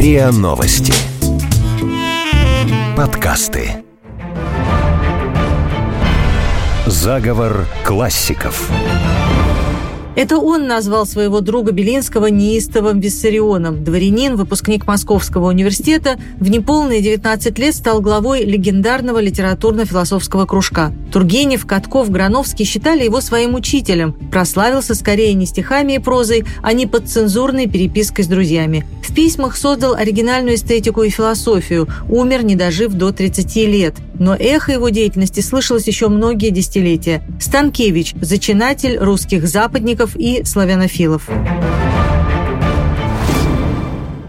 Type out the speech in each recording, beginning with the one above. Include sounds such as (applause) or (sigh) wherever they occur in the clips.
РИА Новости. Подкасты. Заговор классиков. Это он назвал своего друга Белинского неистовым Виссарионом. Дворянин, выпускник Московского университета, в неполные 19 лет стал главой легендарного литературно-философского кружка. Тургенев, Катков, Грановский считали его своим учителем. Прославился скорее не стихами и прозой, а не подцензурной перепиской с друзьями. В письмах создал оригинальную эстетику и философию, умер, не дожив до 30 лет. Но эхо его деятельности слышалось еще многие десятилетия. Станкевич – зачинатель русских западников и славянофилов.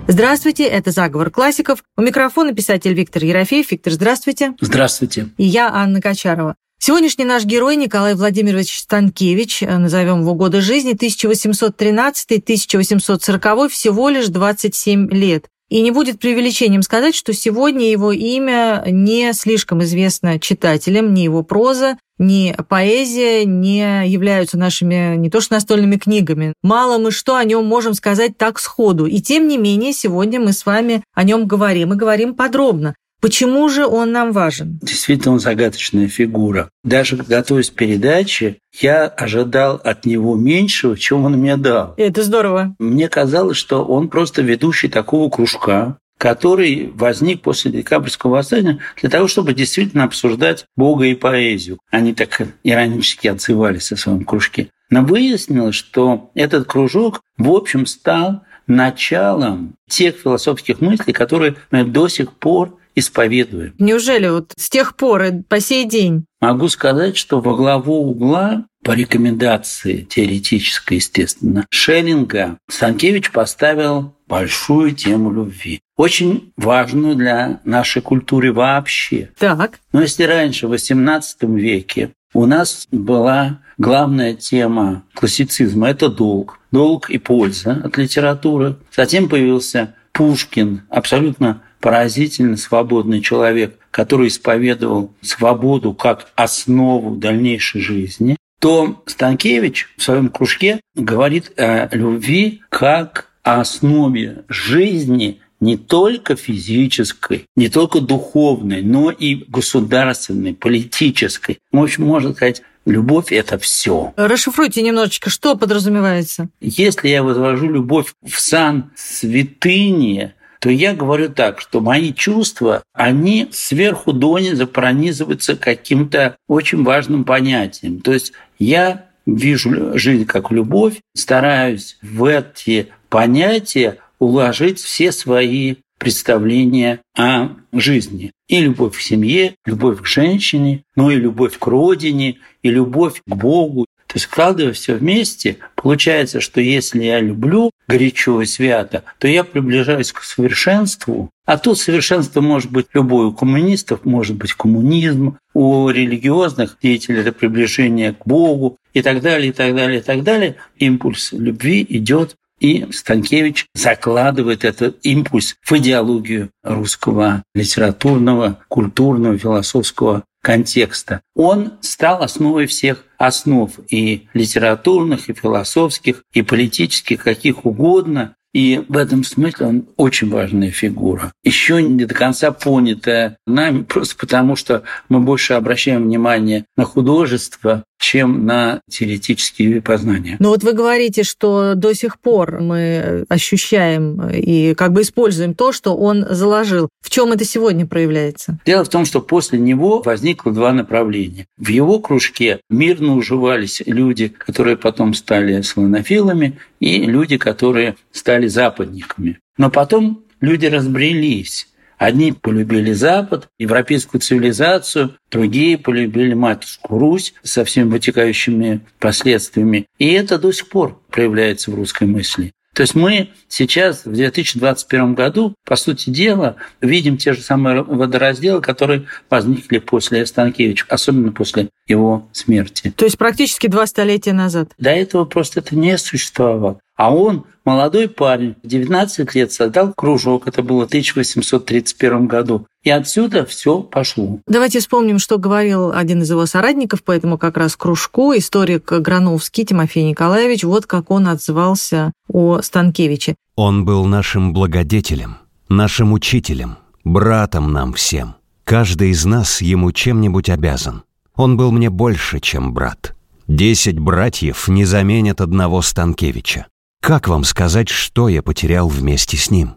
Здравствуйте, это «Заговор классиков». У микрофона писатель Виктор Ерофеев. Виктор, здравствуйте. Здравствуйте. И я, Анна Качарова. Сегодняшний наш герой Николай Владимирович Станкевич, э, назовем его годы жизни, 1813-1840, всего лишь 27 лет. И не будет преувеличением сказать, что сегодня его имя не слишком известно читателям, ни его проза, ни поэзия не являются нашими не то что настольными книгами. Мало мы что о нем можем сказать так сходу. И тем не менее, сегодня мы с вами о нем говорим и говорим подробно. Почему же он нам важен? Действительно, он загадочная фигура. Даже готовясь к передаче, я ожидал от него меньшего, чем он мне дал. Это здорово. Мне казалось, что он просто ведущий такого кружка, который возник после декабрьского восстания для того, чтобы действительно обсуждать Бога и поэзию. Они так иронически отзывались о своем кружке. Но выяснилось, что этот кружок, в общем, стал началом тех философских мыслей, которые до сих пор исповедуем. Неужели вот с тех пор и по сей день? Могу сказать, что во главу угла по рекомендации теоретической, естественно, Шеллинга Станкевич поставил большую тему любви. Очень важную для нашей культуры вообще. Так. Но если раньше, в XVIII веке, у нас была главная тема классицизма – это долг. Долг и польза от литературы. Затем появился Пушкин, абсолютно поразительно свободный человек, который исповедовал свободу как основу дальнейшей жизни, то Станкевич в своем кружке говорит о любви как о основе жизни не только физической, не только духовной, но и государственной, политической. В общем, можно сказать, Любовь – это все. Расшифруйте немножечко, что подразумевается. Если я возвожу любовь в сан святыни, то я говорю так, что мои чувства, они сверху донизу пронизываются каким-то очень важным понятием. То есть я вижу жизнь как любовь, стараюсь в эти понятия уложить все свои представления о жизни. И любовь к семье, любовь к женщине, ну и любовь к родине, и любовь к Богу, то есть, вкладывая все вместе, получается, что если я люблю горячо и свято, то я приближаюсь к совершенству. А тут совершенство может быть любой. У коммунистов может быть коммунизм, у религиозных деятелей это приближение к Богу и так далее, и так далее, и так далее. Импульс любви идет и Станкевич закладывает этот импульс в идеологию русского литературного, культурного, философского контекста. Он стал основой всех основ и литературных, и философских, и политических, каких угодно. И в этом смысле он очень важная фигура. Еще не до конца понятая нами, просто потому что мы больше обращаем внимание на художество, чем на теоретические познания. Но вот вы говорите, что до сих пор мы ощущаем и как бы используем то, что он заложил. В чем это сегодня проявляется? Дело в том, что после него возникло два направления. В его кружке мирно уживались люди, которые потом стали слонофилами, и люди, которые стали западниками. Но потом люди разбрелись. Одни полюбили Запад, европейскую цивилизацию, другие полюбили матушку Русь со всеми вытекающими последствиями. И это до сих пор проявляется в русской мысли. То есть мы сейчас, в 2021 году, по сути дела, видим те же самые водоразделы, которые возникли после Станкевича, особенно после его смерти. То есть практически два столетия назад. До этого просто это не существовало. А он, молодой парень, в 19 лет создал кружок, это было в 1831 году. И отсюда все пошло. Давайте вспомним, что говорил один из его соратников по этому как раз кружку, историк Грановский Тимофей Николаевич. Вот как он отзывался о Станкевиче. Он был нашим благодетелем, нашим учителем, братом нам всем. Каждый из нас ему чем-нибудь обязан. Он был мне больше, чем брат. Десять братьев не заменят одного Станкевича. Как вам сказать, что я потерял вместе с ним?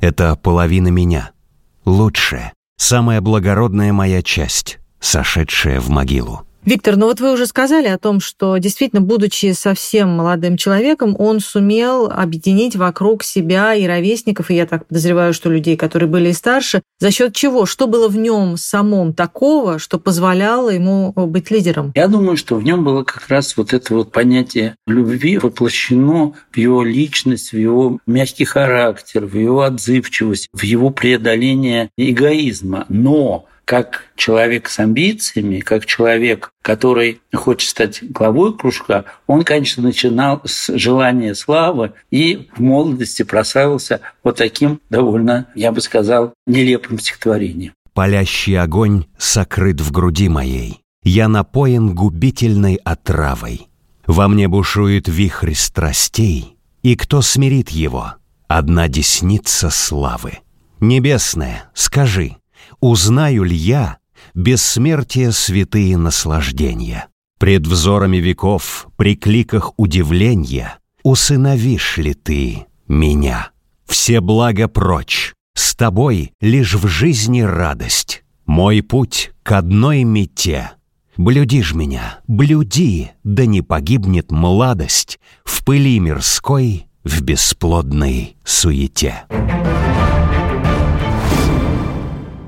Это половина меня. Лучшая, самая благородная моя часть, сошедшая в могилу. Виктор, ну вот вы уже сказали о том, что действительно, будучи совсем молодым человеком, он сумел объединить вокруг себя и ровесников, и я так подозреваю, что людей, которые были и старше, за счет чего? Что было в нем самом такого, что позволяло ему быть лидером? Я думаю, что в нем было как раз вот это вот понятие любви воплощено в его личность, в его мягкий характер, в его отзывчивость, в его преодоление эгоизма. Но как человек с амбициями, как человек, который хочет стать главой кружка, он, конечно, начинал с желания славы и в молодости прославился вот таким довольно, я бы сказал, нелепым стихотворением. «Палящий огонь сокрыт в груди моей, я напоен губительной отравой. Во мне бушует вихрь страстей, и кто смирит его? Одна десница славы. Небесная, скажи, Узнаю ли я бессмертие святые наслаждения? Пред взорами веков, при кликах удивления, Усыновишь ли ты меня? Все блага прочь, с тобой лишь в жизни радость. Мой путь к одной мете. Блюдишь меня, блюди, да не погибнет младость В пыли мирской, в бесплодной суете.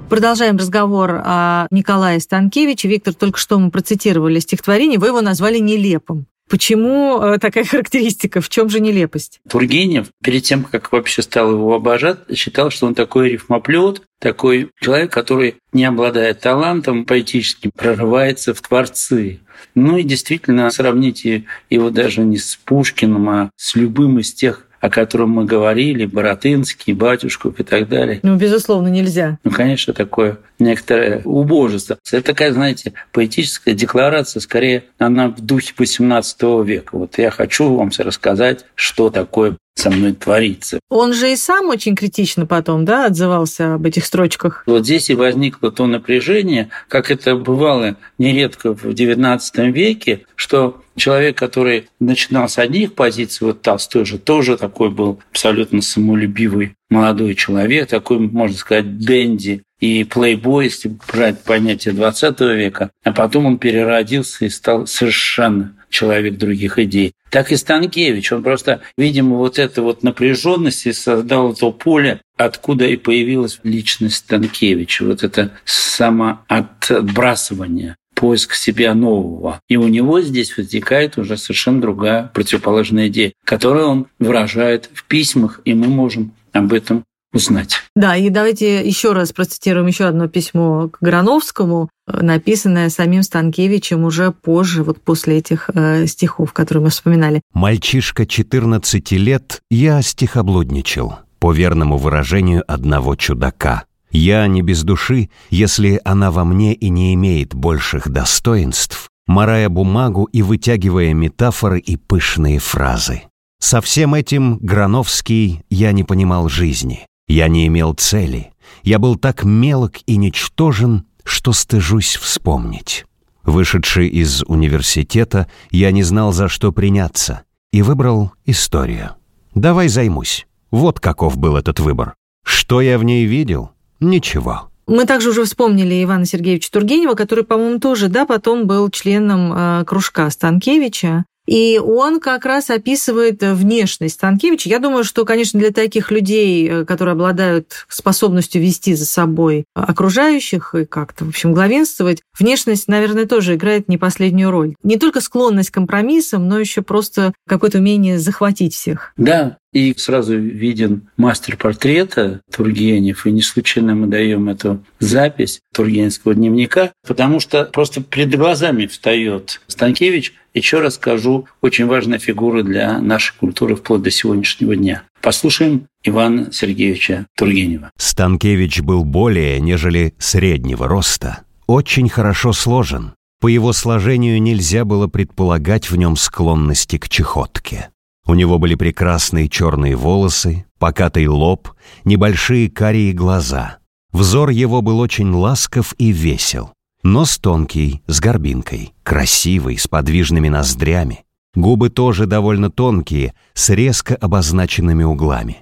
Продолжаем разговор о Николае Станкевиче. Виктор, только что мы процитировали стихотворение, вы его назвали нелепым. Почему э, такая (laughs) характеристика? В чем же нелепость? Тургенев, перед тем, как вообще стал его обожать, считал, что он такой рифмоплет, такой человек, который, не обладая талантом поэтическим, прорывается в творцы. Ну и действительно, сравните его даже не с Пушкиным, а с любым из тех о котором мы говорили, Боротынский, Батюшков и так далее. Ну, безусловно, нельзя. Ну, конечно, такое некоторое убожество. Это такая, знаете, поэтическая декларация, скорее, она в духе XVIII века. Вот я хочу вам рассказать, что такое со мной творится. Он же и сам очень критично потом, да, отзывался об этих строчках. Вот здесь и возникло то напряжение, как это бывало нередко в XIX веке, что человек, который начинал с одних позиций, вот Толстой же тоже такой был абсолютно самолюбивый молодой человек, такой, можно сказать, денди и плейбой, если брать понятие 20 века, а потом он переродился и стал совершенно человек других идей. Так и Станкевич, он просто, видимо, вот эта вот напряженность и создал то поле, откуда и появилась личность Станкевича, вот это самоотбрасывание поиск себя нового. И у него здесь возникает уже совершенно другая противоположная идея, которую он выражает в письмах, и мы можем об этом узнать. Да, и давайте еще раз процитируем еще одно письмо к Грановскому, написанное самим Станкевичем уже позже, вот после этих э, стихов, которые мы вспоминали. «Мальчишка 14 лет, я стихоблудничал, по верному выражению одного чудака. Я не без души, если она во мне и не имеет больших достоинств, морая бумагу и вытягивая метафоры и пышные фразы. Со всем этим, Грановский, я не понимал жизни. Я не имел цели. Я был так мелок и ничтожен, что стыжусь вспомнить. Вышедший из университета, я не знал, за что приняться, и выбрал историю. Давай займусь. Вот каков был этот выбор. Что я в ней видел? Ничего. Мы также уже вспомнили Ивана Сергеевича Тургенева, который, по-моему, тоже, да, потом был членом э, кружка Станкевича. И он как раз описывает внешность Станкевича. Я думаю, что, конечно, для таких людей, э, которые обладают способностью вести за собой окружающих и как-то, в общем, главенствовать, внешность, наверное, тоже играет не последнюю роль. Не только склонность к компромиссам, но еще просто какое-то умение захватить всех. Да, и сразу виден мастер портрета Тургенев, и не случайно мы даем эту запись Тургеневского дневника, потому что просто перед глазами встает Станкевич, еще раз скажу, очень важная фигура для нашей культуры вплоть до сегодняшнего дня. Послушаем Ивана Сергеевича Тургенева. Станкевич был более, нежели среднего роста, очень хорошо сложен. По его сложению нельзя было предполагать в нем склонности к чехотке. У него были прекрасные черные волосы, покатый лоб, небольшие карие глаза. Взор его был очень ласков и весел. Нос тонкий, с горбинкой, красивый, с подвижными ноздрями. Губы тоже довольно тонкие, с резко обозначенными углами.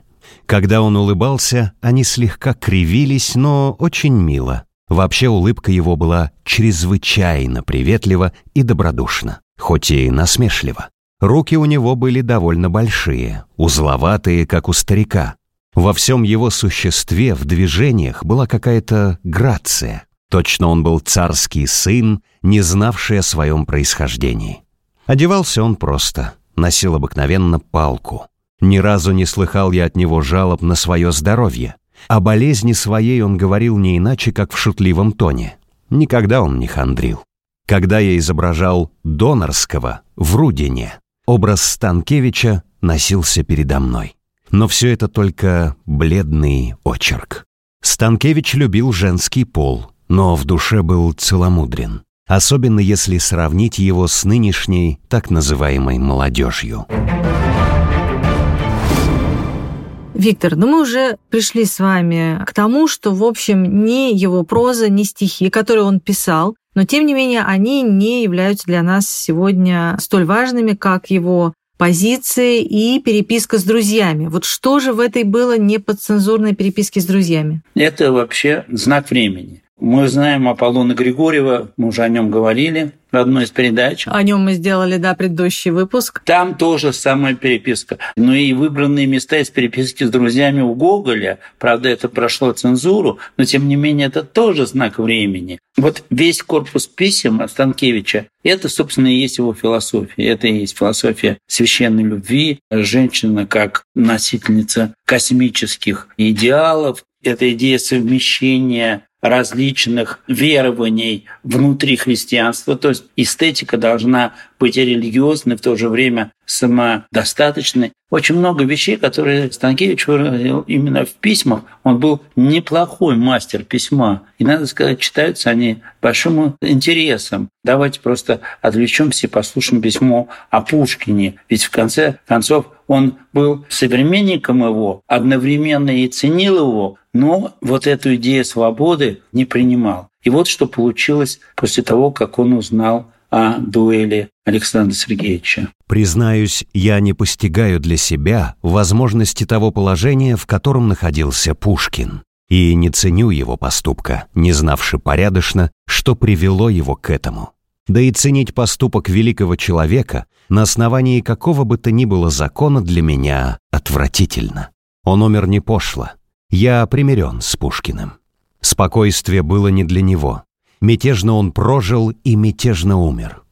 Когда он улыбался, они слегка кривились, но очень мило. Вообще улыбка его была чрезвычайно приветлива и добродушна, хоть и насмешлива. Руки у него были довольно большие, узловатые, как у старика. Во всем его существе, в движениях, была какая-то грация. Точно он был царский сын, не знавший о своем происхождении. Одевался он просто, носил обыкновенно палку. Ни разу не слыхал я от него жалоб на свое здоровье. О болезни своей он говорил не иначе, как в шутливом тоне. Никогда он не хандрил. Когда я изображал Донорского в Рудине, образ Станкевича носился передо мной. Но все это только бледный очерк. Станкевич любил женский пол, но в душе был целомудрен, особенно если сравнить его с нынешней так называемой молодежью. Виктор, ну мы уже пришли с вами к тому, что, в общем, ни его проза, ни стихи, которые он писал, но тем не менее они не являются для нас сегодня столь важными, как его позиции и переписка с друзьями. Вот что же в этой было не подцензурной переписке с друзьями? Это вообще знак времени. Мы знаем Аполлона Григорьева, мы уже о нем говорили в одной из передач. О нем мы сделали, да, предыдущий выпуск. Там тоже самая переписка. Ну и выбранные места из переписки с друзьями у Гоголя, правда, это прошло цензуру, но тем не менее это тоже знак времени. Вот весь корпус писем Станкевича – это, собственно, и есть его философия. Это и есть философия священной любви, женщина как носительница космических идеалов, это идея совмещения различных верований внутри христианства. То есть эстетика должна быть религиозной, в то же время самодостаточной. Очень много вещей, которые Станкевич выразил именно в письмах. Он был неплохой мастер письма. И, надо сказать, читаются они большим интересом. Давайте просто отвлечемся и послушаем письмо о Пушкине. Ведь в конце концов он был современником его, одновременно и ценил его, но вот эту идею свободы не принимал. И вот что получилось после того, как он узнал о дуэли Александра Сергеевича. Признаюсь, я не постигаю для себя возможности того положения, в котором находился Пушкин, и не ценю его поступка, не знавши порядочно, что привело его к этому. Да и ценить поступок великого человека на основании какого бы то ни было закона для меня отвратительно. Он умер не пошло. Я примирен с Пушкиным. Спокойствие было не для него. Мятежно он прожил и мятежно умер.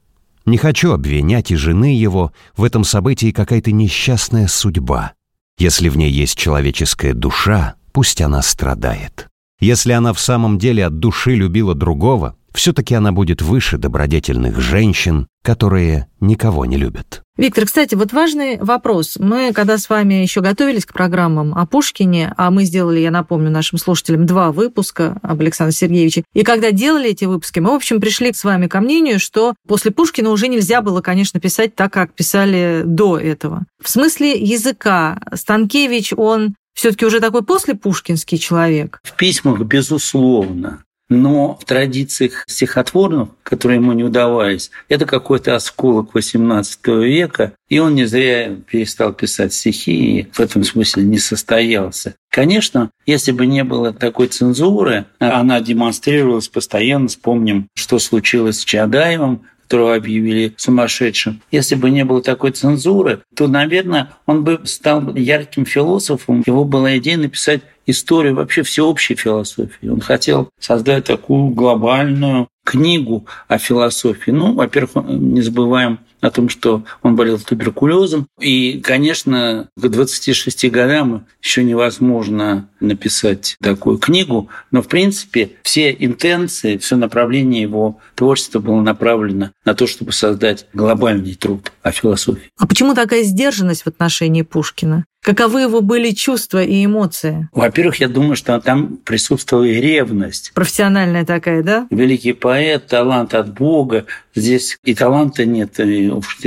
Не хочу обвинять и жены его в этом событии какая-то несчастная судьба. Если в ней есть человеческая душа, пусть она страдает. Если она в самом деле от души любила другого, все-таки она будет выше добродетельных женщин, которые никого не любят. Виктор, кстати, вот важный вопрос. Мы, когда с вами еще готовились к программам о Пушкине, а мы сделали, я напомню нашим слушателям, два выпуска об Александре Сергеевиче, и когда делали эти выпуски, мы, в общем, пришли с вами ко мнению, что после Пушкина уже нельзя было, конечно, писать так, как писали до этого. В смысле языка Станкевич, он все-таки уже такой после пушкинский человек? В письмах, безусловно но в традициях стихотворных, которые ему не удавались, это какой-то осколок XVIII века, и он не зря перестал писать стихи и в этом смысле не состоялся. Конечно, если бы не было такой цензуры, она демонстрировалась постоянно. Вспомним, что случилось с Чадаевым, которого объявили сумасшедшим. Если бы не было такой цензуры, то, наверное, он бы стал ярким философом. Его была идея написать историю вообще всеобщей философии. Он хотел создать такую глобальную книгу о философии. Ну, во-первых, не забываем о том, что он болел туберкулезом. И, конечно, к 26 годам еще невозможно написать такую книгу, но, в принципе, все интенции, все направление его творчества было направлено на то, чтобы создать глобальный труд о философии. А почему такая сдержанность в отношении Пушкина? Каковы его были чувства и эмоции? Во-первых, я думаю, что там присутствовала и ревность. Профессиональная такая, да? Великий поэт, талант от Бога. Здесь и таланта нет. И уж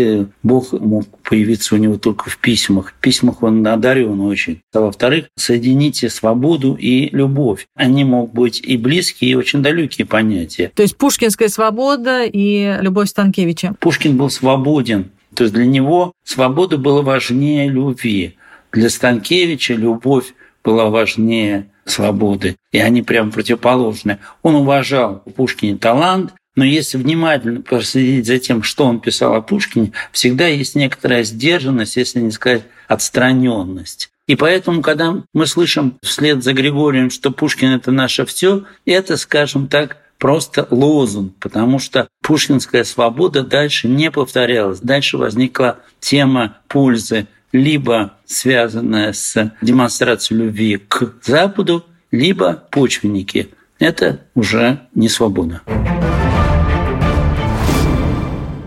Бог мог появиться у него только в письмах. В письмах он одарен очень. А во-вторых, соедините свободу и любовь. Они могут быть и близкие, и очень далекие понятия. То есть пушкинская свобода и любовь Станкевича. Пушкин был свободен. То есть для него свобода была важнее любви. Для Станкевича любовь была важнее свободы, и они прям противоположны. Он уважал у Пушкина талант, но если внимательно проследить за тем, что он писал о Пушкине, всегда есть некоторая сдержанность, если не сказать отстраненность. И поэтому, когда мы слышим вслед за Григорием, что Пушкин это наше все, это, скажем так, просто лозунг, потому что пушкинская свобода дальше не повторялась. Дальше возникла тема пользы либо связанная с демонстрацией любви к Западу, либо почвенники. Это уже не свобода.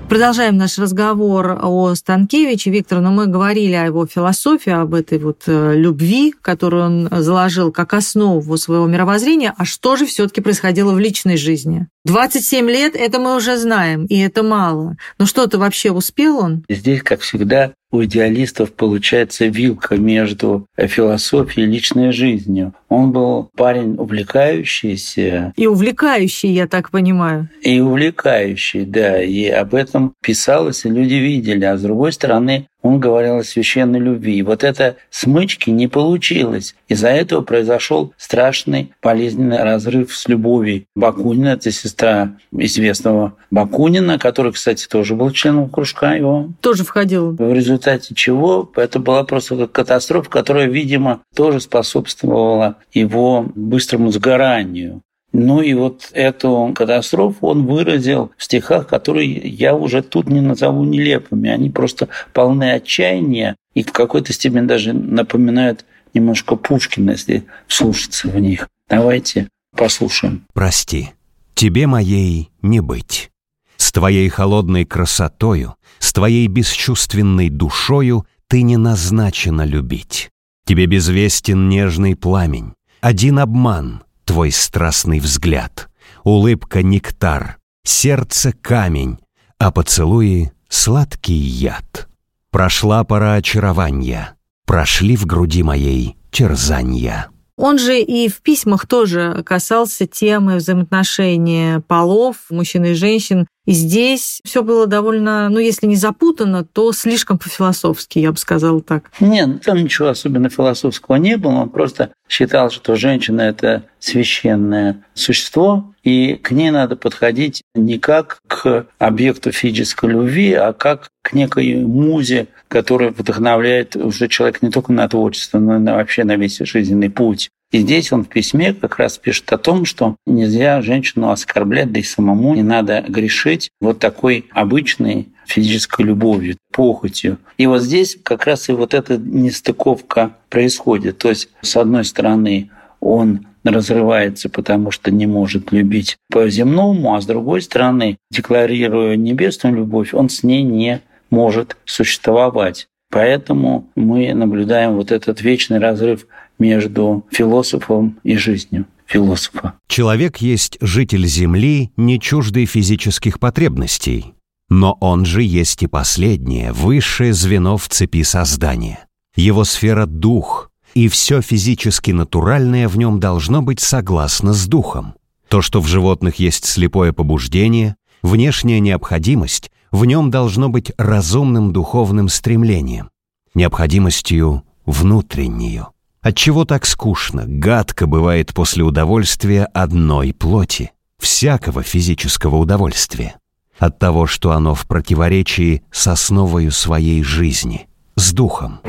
Продолжаем наш разговор о Станкевиче. Виктор, но мы говорили о его философии, об этой вот э, любви, которую он заложил как основу своего мировоззрения. А что же все таки происходило в личной жизни? 27 лет, это мы уже знаем, и это мало. Но что-то вообще успел он? Здесь, как всегда, у идеалистов получается вилка между философией и личной жизнью. Он был парень увлекающийся. И увлекающий, я так понимаю. И увлекающий, да. И об этом писалось, и люди видели. А с другой стороны, он говорил о священной любви. И вот это смычки не получилось. Из-за этого произошел страшный болезненный разрыв с любовью. Бакунина, это сестра известного Бакунина, который, кстати, тоже был членом кружка его. Тоже входил. В результате чего это была просто катастрофа, которая, видимо, тоже способствовала его быстрому сгоранию. Ну и вот эту катастрофу он выразил в стихах, которые я уже тут не назову нелепыми. Они просто полны отчаяния и в какой-то степени даже напоминают немножко Пушкина, если слушаться в них. Давайте послушаем. «Прости, тебе моей не быть. С твоей холодной красотою, с твоей бесчувственной душою ты не назначена любить. Тебе безвестен нежный пламень, один обман — твой страстный взгляд, улыбка нектар, сердце камень, а поцелуи сладкий яд. Прошла пора очарования, прошли в груди моей терзанья. Он же и в письмах тоже касался темы взаимоотношения полов, мужчин и женщин. И здесь все было довольно, ну, если не запутано, то слишком по-философски, я бы сказала так. Нет, там ничего особенно философского не было. Он просто считал, что женщина – это священное существо, и к ней надо подходить не как к объекту физической любви, а как к некой музе, которая вдохновляет уже человека не только на творчество, но и вообще на весь жизненный путь. И здесь он в письме как раз пишет о том, что нельзя женщину оскорблять, да и самому не надо грешить вот такой обычной физической любовью, похотью. И вот здесь как раз и вот эта нестыковка происходит. То есть, с одной стороны, он разрывается, потому что не может любить по-земному, а с другой стороны, декларируя небесную любовь, он с ней не может существовать. Поэтому мы наблюдаем вот этот вечный разрыв между философом и жизнью философа. Человек есть житель Земли, не чуждый физических потребностей. Но он же есть и последнее, высшее звено в цепи создания. Его сфера — дух, и все физически натуральное в нем должно быть согласно с духом. То, что в животных есть слепое побуждение, внешняя необходимость, в нем должно быть разумным духовным стремлением, необходимостью внутреннюю. Отчего так скучно, гадко бывает после удовольствия одной плоти, всякого физического удовольствия, от того, что оно в противоречии с основою своей жизни, с духом.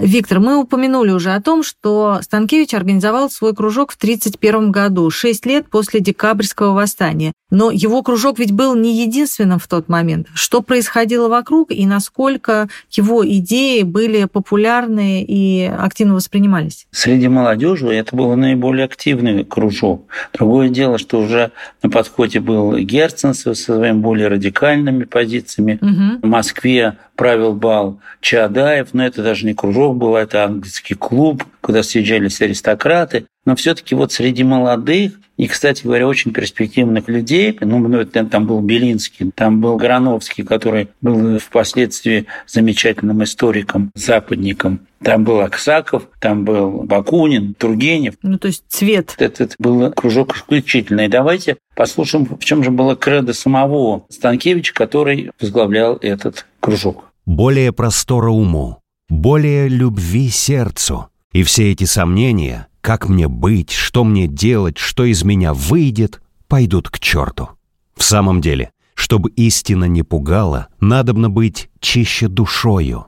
Виктор, мы упомянули уже о том, что Станкевич организовал свой кружок в 1931 году, шесть лет после декабрьского восстания. Но его кружок ведь был не единственным в тот момент. Что происходило вокруг и насколько его идеи были популярны и активно воспринимались? Среди молодежи это был наиболее активный кружок. Другое дело, что уже на подходе был Герценс со своими более радикальными позициями. Угу. В Москве правил бал Чаадаев, но это даже не кружок был, это английский клуб, куда съезжались аристократы. Но все-таки вот среди молодых и, кстати говоря, очень перспективных людей, ну, там был Белинский, там был Грановский, который был впоследствии замечательным историком, западником, там был Аксаков, там был Бакунин, Тургенев. Ну, то есть цвет. Этот был кружок исключительный. Давайте послушаем, в чем же было кредо самого Станкевича, который возглавлял этот кружок. Более простора уму, более любви сердцу. И все эти сомнения как мне быть, что мне делать, что из меня выйдет, пойдут к черту. В самом деле, чтобы истина не пугала, надобно быть чище душою.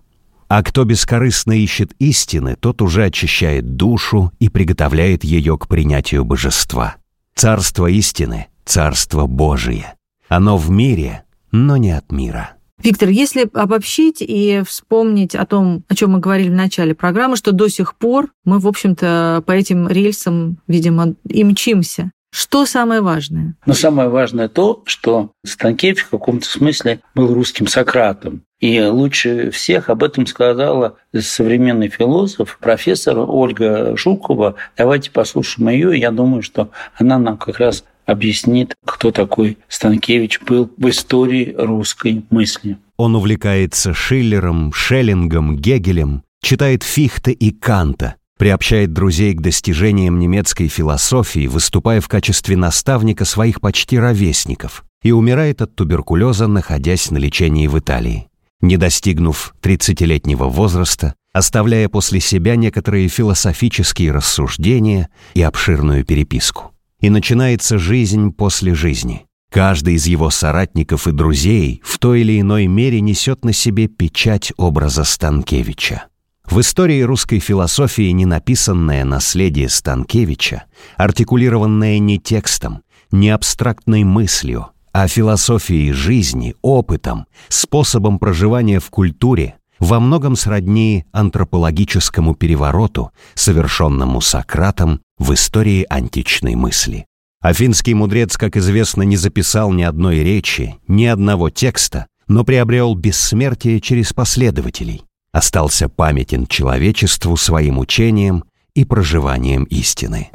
А кто бескорыстно ищет истины, тот уже очищает душу и приготовляет ее к принятию божества. Царство истины — царство Божие. Оно в мире, но не от мира. Виктор, если обобщить и вспомнить о том, о чем мы говорили в начале программы, что до сих пор мы, в общем-то, по этим рельсам, видимо, и мчимся. Что самое важное? Ну, самое важное то, что Станкевич в каком-то смысле был русским Сократом. И лучше всех об этом сказала современный философ, профессор Ольга Жукова. Давайте послушаем ее. Я думаю, что она нам как раз объяснит, кто такой Станкевич был в истории русской мысли. Он увлекается Шиллером, Шеллингом, Гегелем, читает Фихте и Канта, приобщает друзей к достижениям немецкой философии, выступая в качестве наставника своих почти ровесников, и умирает от туберкулеза, находясь на лечении в Италии. Не достигнув 30-летнего возраста, оставляя после себя некоторые философические рассуждения и обширную переписку и начинается жизнь после жизни. Каждый из его соратников и друзей в той или иной мере несет на себе печать образа Станкевича. В истории русской философии ненаписанное наследие Станкевича, артикулированное не текстом, не абстрактной мыслью, а философией жизни, опытом, способом проживания в культуре, во многом сродни антропологическому перевороту, совершенному Сократом в истории античной мысли. Афинский мудрец, как известно, не записал ни одной речи, ни одного текста, но приобрел бессмертие через последователей, остался памятен человечеству своим учением и проживанием истины.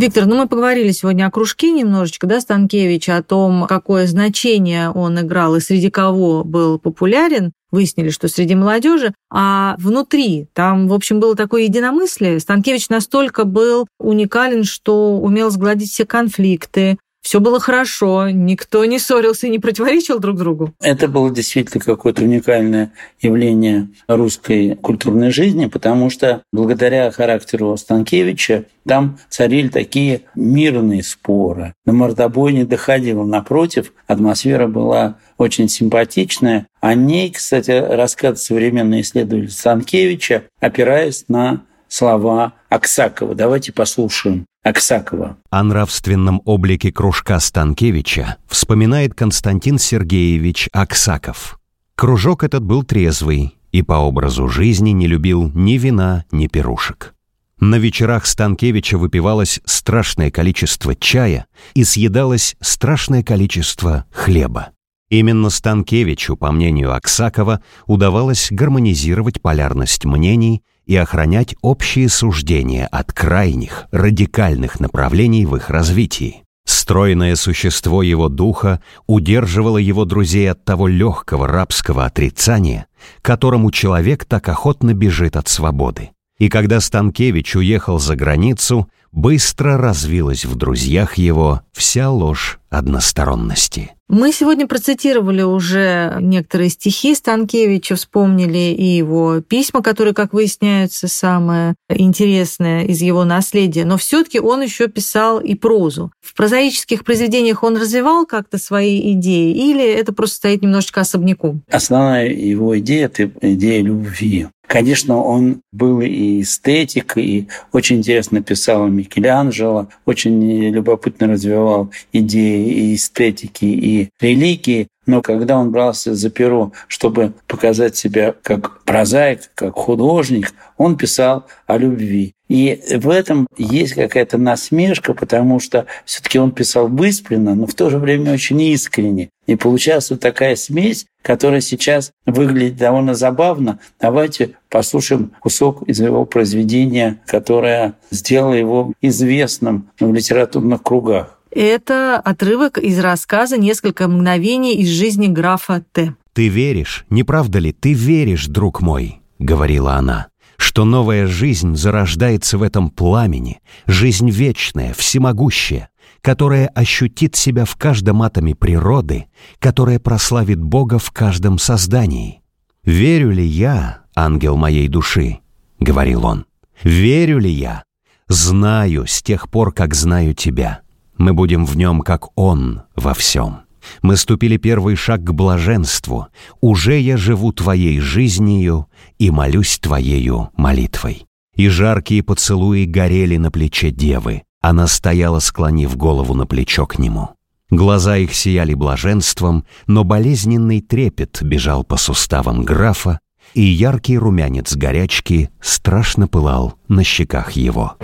Виктор, ну мы поговорили сегодня о кружке немножечко, да, Станкевича, о том, какое значение он играл и среди кого был популярен. Выяснили, что среди молодежи, а внутри там, в общем, было такое единомыслие. Станкевич настолько был уникален, что умел сгладить все конфликты, все было хорошо, никто не ссорился и не противоречил друг другу. Это было действительно какое-то уникальное явление русской культурной жизни, потому что благодаря характеру Станкевича там царили такие мирные споры. На мордобой не доходило. Напротив, атмосфера была очень симпатичная. О ней, кстати, рассказывает современный исследователь Станкевича, опираясь на слова Аксакова. Давайте послушаем Аксакова. О нравственном облике кружка Станкевича вспоминает Константин Сергеевич Аксаков. Кружок этот был трезвый и по образу жизни не любил ни вина, ни пирушек. На вечерах Станкевича выпивалось страшное количество чая и съедалось страшное количество хлеба. Именно Станкевичу, по мнению Аксакова, удавалось гармонизировать полярность мнений и охранять общие суждения от крайних, радикальных направлений в их развитии. Стройное существо его духа удерживало его друзей от того легкого рабского отрицания, которому человек так охотно бежит от свободы. И когда Станкевич уехал за границу, быстро развилась в друзьях его вся ложь односторонности. Мы сегодня процитировали уже некоторые стихи Станкевича, вспомнили и его письма, которые, как выясняется, самое интересное из его наследия. Но все таки он еще писал и прозу. В прозаических произведениях он развивал как-то свои идеи или это просто стоит немножечко особняком? Основная его идея – это идея любви. Конечно, он был и эстетик, и очень интересно писал Микеланджело, очень любопытно развивал идеи и эстетики, и религии. Но когда он брался за перо, чтобы показать себя как прозаик, как художник, он писал о любви. И в этом есть какая-то насмешка, потому что все таки он писал выспренно, но в то же время очень искренне. И получается вот такая смесь, которая сейчас выглядит довольно забавно. Давайте послушаем кусок из его произведения, которое сделало его известным в литературных кругах. Это отрывок из рассказа «Несколько мгновений из жизни графа Т». «Ты веришь, не правда ли, ты веришь, друг мой?» — говорила она что новая жизнь зарождается в этом пламени, жизнь вечная, всемогущая, которая ощутит себя в каждом атоме природы, которая прославит Бога в каждом создании. «Верю ли я, ангел моей души?» — говорил он. «Верю ли я? Знаю с тех пор, как знаю тебя. Мы будем в нем, как он во всем». Мы ступили первый шаг к блаженству. Уже я живу твоей жизнью и молюсь твоею молитвой. И жаркие поцелуи горели на плече девы. Она стояла, склонив голову на плечо к нему. Глаза их сияли блаженством, но болезненный трепет бежал по суставам графа, и яркий румянец горячки страшно пылал на щеках его.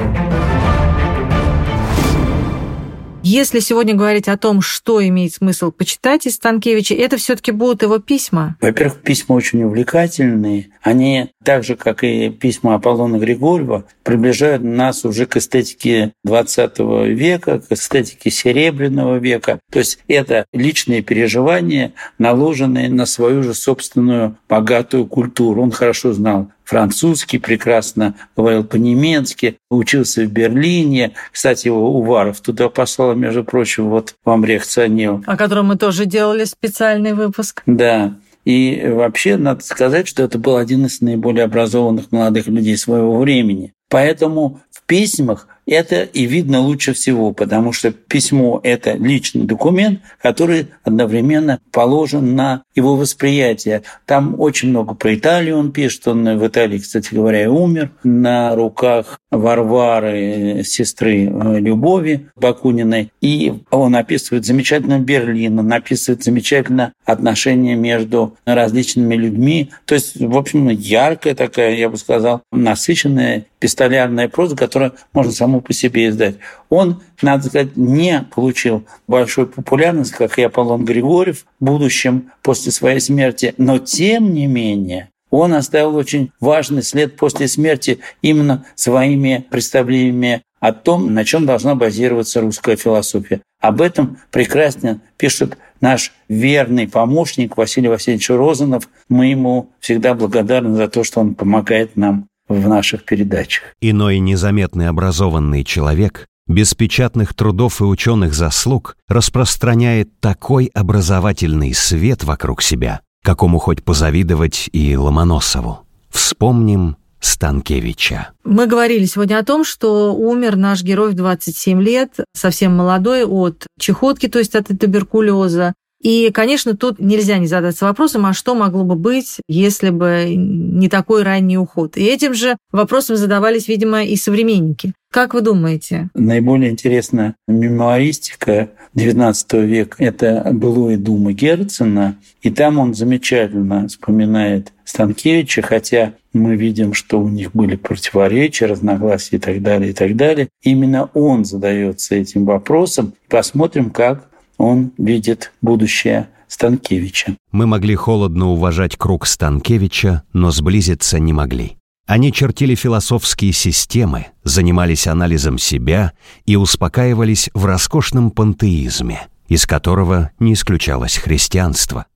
Если сегодня говорить о том, что имеет смысл почитать из Станкевича, это все таки будут его письма? Во-первых, письма очень увлекательные. Они, так же, как и письма Аполлона Григорьева, приближают нас уже к эстетике XX века, к эстетике Серебряного века. То есть это личные переживания, наложенные на свою же собственную богатую культуру. Он хорошо знал французский прекрасно, говорил по-немецки, учился в Берлине. Кстати, его Уваров туда послал, между прочим, вот вам реакционил. О котором мы тоже делали специальный выпуск. Да. И вообще, надо сказать, что это был один из наиболее образованных молодых людей своего времени. Поэтому в письмах это и видно лучше всего, потому что письмо – это личный документ, который одновременно положен на его восприятие. Там очень много про Италию он пишет. Он в Италии, кстати говоря, и умер на руках Варвары, сестры э, Любови Бакуниной. И он описывает замечательно Берлин, он описывает замечательно отношения между различными людьми. То есть, в общем, яркая такая, я бы сказал, насыщенная пистолярная проза, которая можно само саму по себе издать. Он, надо сказать, не получил большой популярности, как и Аполлон Григорьев в будущем после своей смерти, но тем не менее он оставил очень важный след после смерти именно своими представлениями о том, на чем должна базироваться русская философия. Об этом прекрасно пишет наш верный помощник Василий Васильевич Розанов. Мы ему всегда благодарны за то, что он помогает нам в наших передачах. Иной незаметный образованный человек без печатных трудов и ученых заслуг распространяет такой образовательный свет вокруг себя, какому хоть позавидовать и Ломоносову. Вспомним Станкевича. Мы говорили сегодня о том, что умер наш герой в 27 лет, совсем молодой, от чехотки, то есть от туберкулеза. И, конечно, тут нельзя не задаться вопросом, а что могло бы быть, если бы не такой ранний уход. И этим же вопросом задавались, видимо, и современники. Как вы думаете? Наиболее интересная мемуаристика XIX века – это «Былое дума» Герцена. И там он замечательно вспоминает Станкевича, хотя мы видим, что у них были противоречия, разногласия и так далее, и так далее. Именно он задается этим вопросом. Посмотрим, как он видит будущее Станкевича. Мы могли холодно уважать круг Станкевича, но сблизиться не могли. Они чертили философские системы, занимались анализом себя и успокаивались в роскошном пантеизме, из которого не исключалось христианство.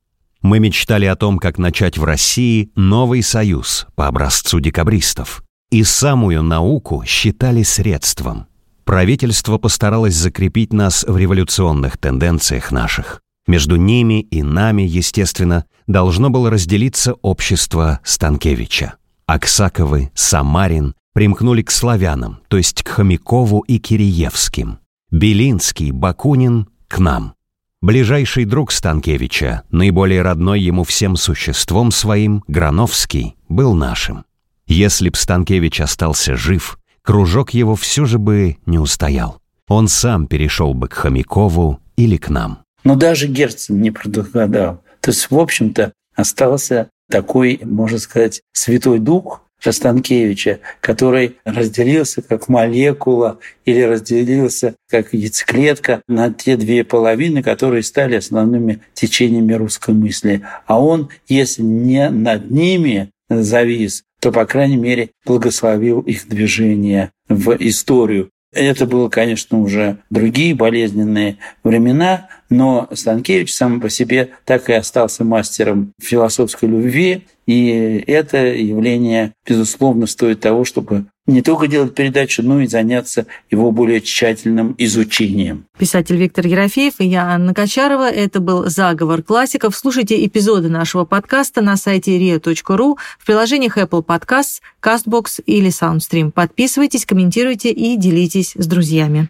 Мы мечтали о том, как начать в России новый союз по образцу декабристов, и самую науку считали средством, Правительство постаралось закрепить нас в революционных тенденциях наших. Между ними и нами, естественно, должно было разделиться общество Станкевича. Аксаковы, Самарин примкнули к славянам, то есть к Хомякову и Киреевским. Белинский, Бакунин — к нам. Ближайший друг Станкевича, наиболее родной ему всем существом своим, Грановский, был нашим. Если б Станкевич остался жив, кружок его все же бы не устоял. Он сам перешел бы к Хомякову или к нам. Но даже Герцен не предугадал. То есть, в общем-то, остался такой, можно сказать, святой дух, Станкевича, который разделился как молекула или разделился как яйцеклетка на те две половины, которые стали основными течениями русской мысли. А он, если не над ними завис, то, по крайней мере, благословил их движение в историю. Это было, конечно, уже другие болезненные времена, но Станкевич сам по себе так и остался мастером философской любви, и это явление, безусловно, стоит того, чтобы не только делать передачу, но и заняться его более тщательным изучением. Писатель Виктор Ерофеев и я, Анна Качарова. Это был «Заговор классиков». Слушайте эпизоды нашего подкаста на сайте ria.ru, в приложениях Apple Podcasts, CastBox или SoundStream. Подписывайтесь, комментируйте и делитесь с друзьями.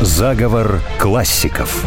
Заговор классиков.